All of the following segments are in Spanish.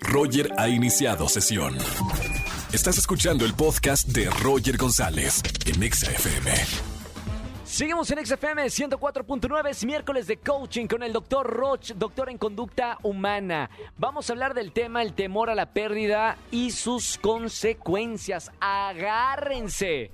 Roger ha iniciado sesión. Estás escuchando el podcast de Roger González en Exa FM. Seguimos en XFM 104.9, es miércoles de coaching con el doctor Roch, doctor en conducta humana. Vamos a hablar del tema el temor a la pérdida y sus consecuencias. Agárrense.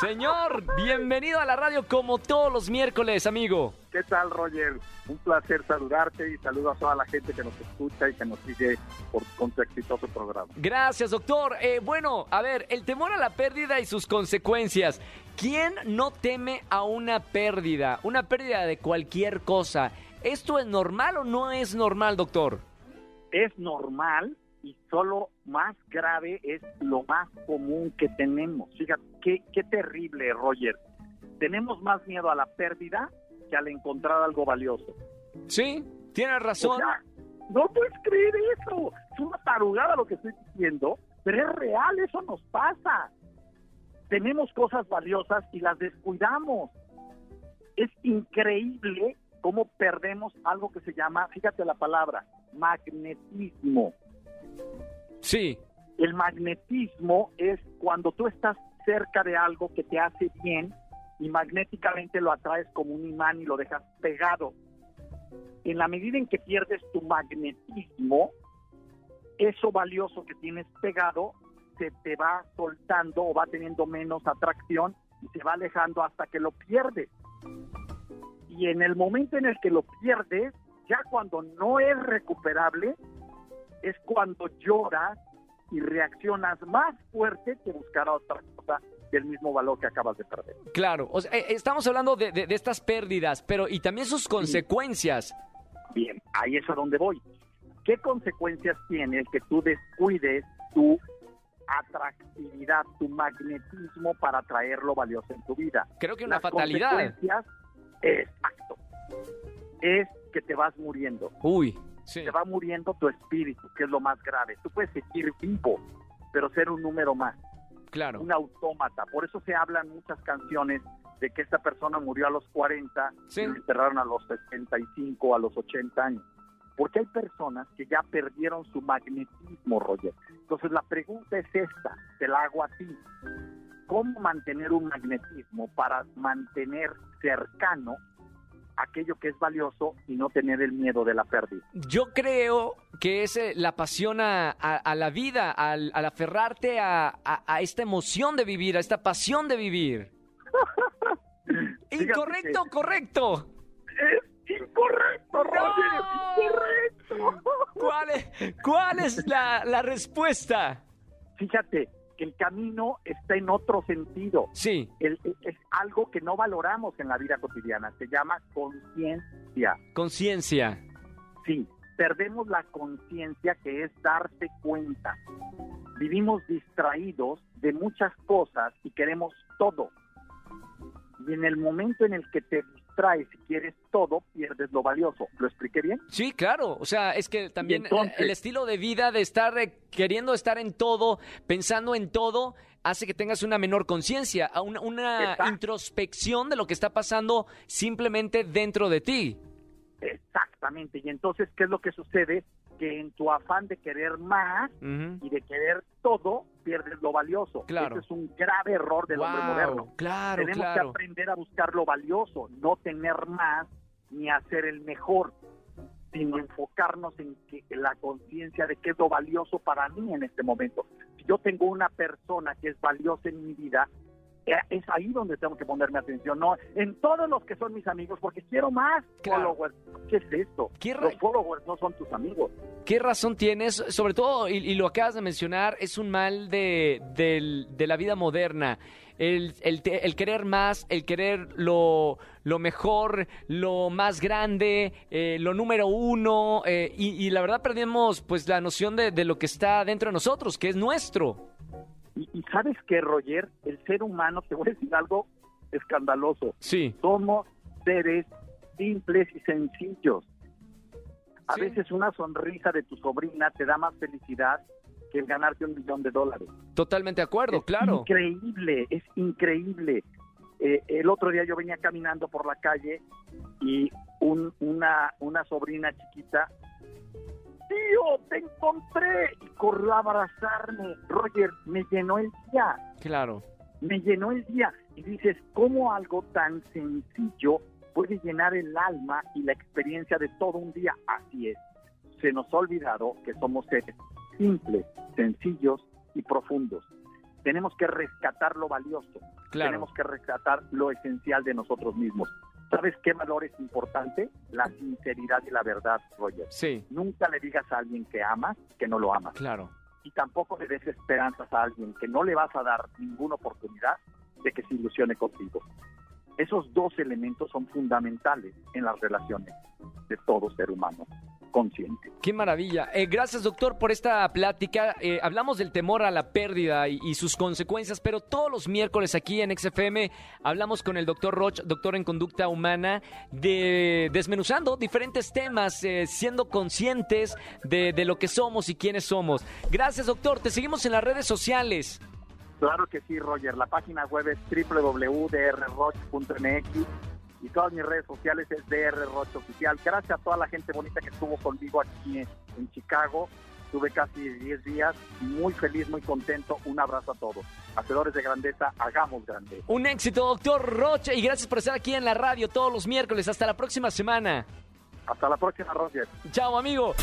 Señor, bienvenido a la radio como todos los miércoles, amigo. ¿Qué tal, Roger? Un placer saludarte y saludo a toda la gente que nos escucha y que nos sigue por, con tu exitoso programa. Gracias, doctor. Eh, bueno, a ver, el temor a la pérdida y sus consecuencias. ¿Quién no teme a una pérdida? Una pérdida de cualquier cosa. ¿Esto es normal o no es normal, doctor? Es normal y solo más grave es lo más común que tenemos. Fíjate, qué, qué terrible, Roger. Tenemos más miedo a la pérdida que al encontrar algo valioso. Sí, tienes razón. O sea, no puedes creer eso. Es una tarugada lo que estoy diciendo, pero es real, eso nos pasa. Tenemos cosas valiosas y las descuidamos. Es increíble cómo perdemos algo que se llama, fíjate la palabra, magnetismo. Sí. El magnetismo es cuando tú estás cerca de algo que te hace bien y magnéticamente lo atraes como un imán y lo dejas pegado. En la medida en que pierdes tu magnetismo, eso valioso que tienes pegado se te va soltando o va teniendo menos atracción y se va alejando hasta que lo pierdes. Y en el momento en el que lo pierdes, ya cuando no es recuperable, es cuando lloras y reaccionas más fuerte que buscar otra cosa del mismo valor que acabas de perder. Claro, o sea, eh, estamos hablando de, de, de, estas pérdidas, pero y también sus consecuencias. Bien, ahí es a donde voy. ¿Qué consecuencias tiene el que tú descuides tu atractividad, tu magnetismo para traer lo valioso en tu vida? Creo que una Las fatalidad. consecuencias, exacto, es que te vas muriendo. Uy, sí. Te va muriendo tu espíritu, que es lo más grave. Tú puedes seguir vivo, pero ser un número más, Claro. un autómata. Por eso se hablan muchas canciones de que esta persona murió a los 40 Sí. y lo enterraron a los 75, a los 80 años. Porque hay personas que ya perdieron su magnetismo, Roger. Entonces la pregunta es esta, te la hago a ti. ¿Cómo mantener un magnetismo para mantener cercano aquello que es valioso y no tener el miedo de la pérdida? Yo creo que es la pasión a, a- a la vida, al, al aferrarte a, esta emoción de vivir, a esta pasión de vivir. Incorrecto, correcto. Es incorrecto, Roger, incorrecto. ¿Cuál es, cuál es la, la respuesta? Fíjate el camino está en otro sentido. Sí, El- es algo que no valoramos en la vida cotidiana. Se llama conciencia. conciencia. Sí, perdemos la conciencia que es darse cuenta. Vivimos distraídos de muchas cosas y queremos todo. Y en el momento en el que te distraes y quieres todo, pierdes lo valioso. ¿Lo expliqué bien? Sí, claro. O sea, es que también entonces- el estilo de vida de estar eh, queriendo estar en todo, pensando en todo, hace que tengas una menor conciencia, a una, una introspección de lo que está pasando simplemente dentro de ti. Exactamente. Y entonces, ¿qué es lo que sucede? Que en tu afán de querer más y de querer todo, pierdes lo valioso. Claro. Ese es un grave error del hombre moderno. Claro, Tenemos que aprender a buscar lo valioso, no tener más ni hacer el mejor, sino enfocarnos en que en la conciencia de qué es lo valioso para mí en este momento. Si yo tengo una persona que es valiosa en mi vida, es ahí donde tengo que ponerme atención, no en todos los que son mis amigos, porque quiero más Claro. followers. ¿Qué es esto? ¿Qué ra- Los followers no son tus amigos. ¿Qué razón tienes? Sobre todo, y, y lo acabas de mencionar, es un mal de, del- de la vida moderna. El, el el querer más, el querer lo, lo mejor, lo más grande, eh, lo número uno. eh, y, y la verdad perdemos pues la noción de, de lo que está dentro de nosotros, que es nuestro. Y, y sabes que, Roger, el ser humano, te voy a decir algo escandaloso. Sí, Somos seres simples y sencillos. A Sí. veces una sonrisa de tu sobrina te da más felicidad que el ganarte un millón de dólares. totalmente de acuerdo, es claro. increíble, es increíble. Eh, el otro día yo venía caminando por la calle y un- una, una sobrina chiquita tío, te encontré. Y corrió a abrazarme. Roger, me llenó el día. Claro. Me llenó el día. Y dices, ¿cómo algo tan sencillo puede llenar el alma y la experiencia de todo un día? Así es. Se nos ha olvidado que somos seres simples, sencillos y profundos. Tenemos que rescatar lo valioso. Claro. Tenemos que rescatar lo esencial de nosotros mismos. ¿Sabes qué valor es importante? La sinceridad y la verdad, Roger. Sí, Nunca le digas a alguien que amas que no lo amas. claro. Y tampoco le des esperanzas a alguien que no le vas a dar ninguna oportunidad de que se ilusione contigo. Esos dos elementos son fundamentales en las relaciones de todo ser humano consciente. Qué maravilla. Eh, gracias, doctor, por esta plática. Eh, hablamos del temor a la pérdida y, y sus consecuencias, pero todos los miércoles aquí en XFM hablamos con el doctor Roch, doctor en conducta humana, de desmenuzando diferentes temas, eh, siendo conscientes de, de lo que somos y quiénes somos. Gracias, doctor. Te seguimos en las redes sociales. Claro que sí, Roger. La página web es www.drroch.mx y todas mis redes sociales es DR Roch Oficial. Gracias a toda la gente bonita que estuvo conmigo aquí en, en Chicago. Tuve casi 10 días, muy feliz, muy contento. Un abrazo a todos. Hacedores de grandeza, hagamos grandeza. Un éxito, doctor Roch, y gracias por estar aquí en la radio todos los miércoles. Hasta la próxima semana. Hasta la próxima, Roger. Chao, amigo.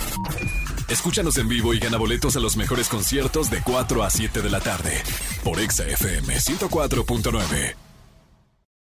Escúchanos en vivo y gana boletos a los mejores conciertos de 4 a 7 de la tarde por Exa FM 104.9.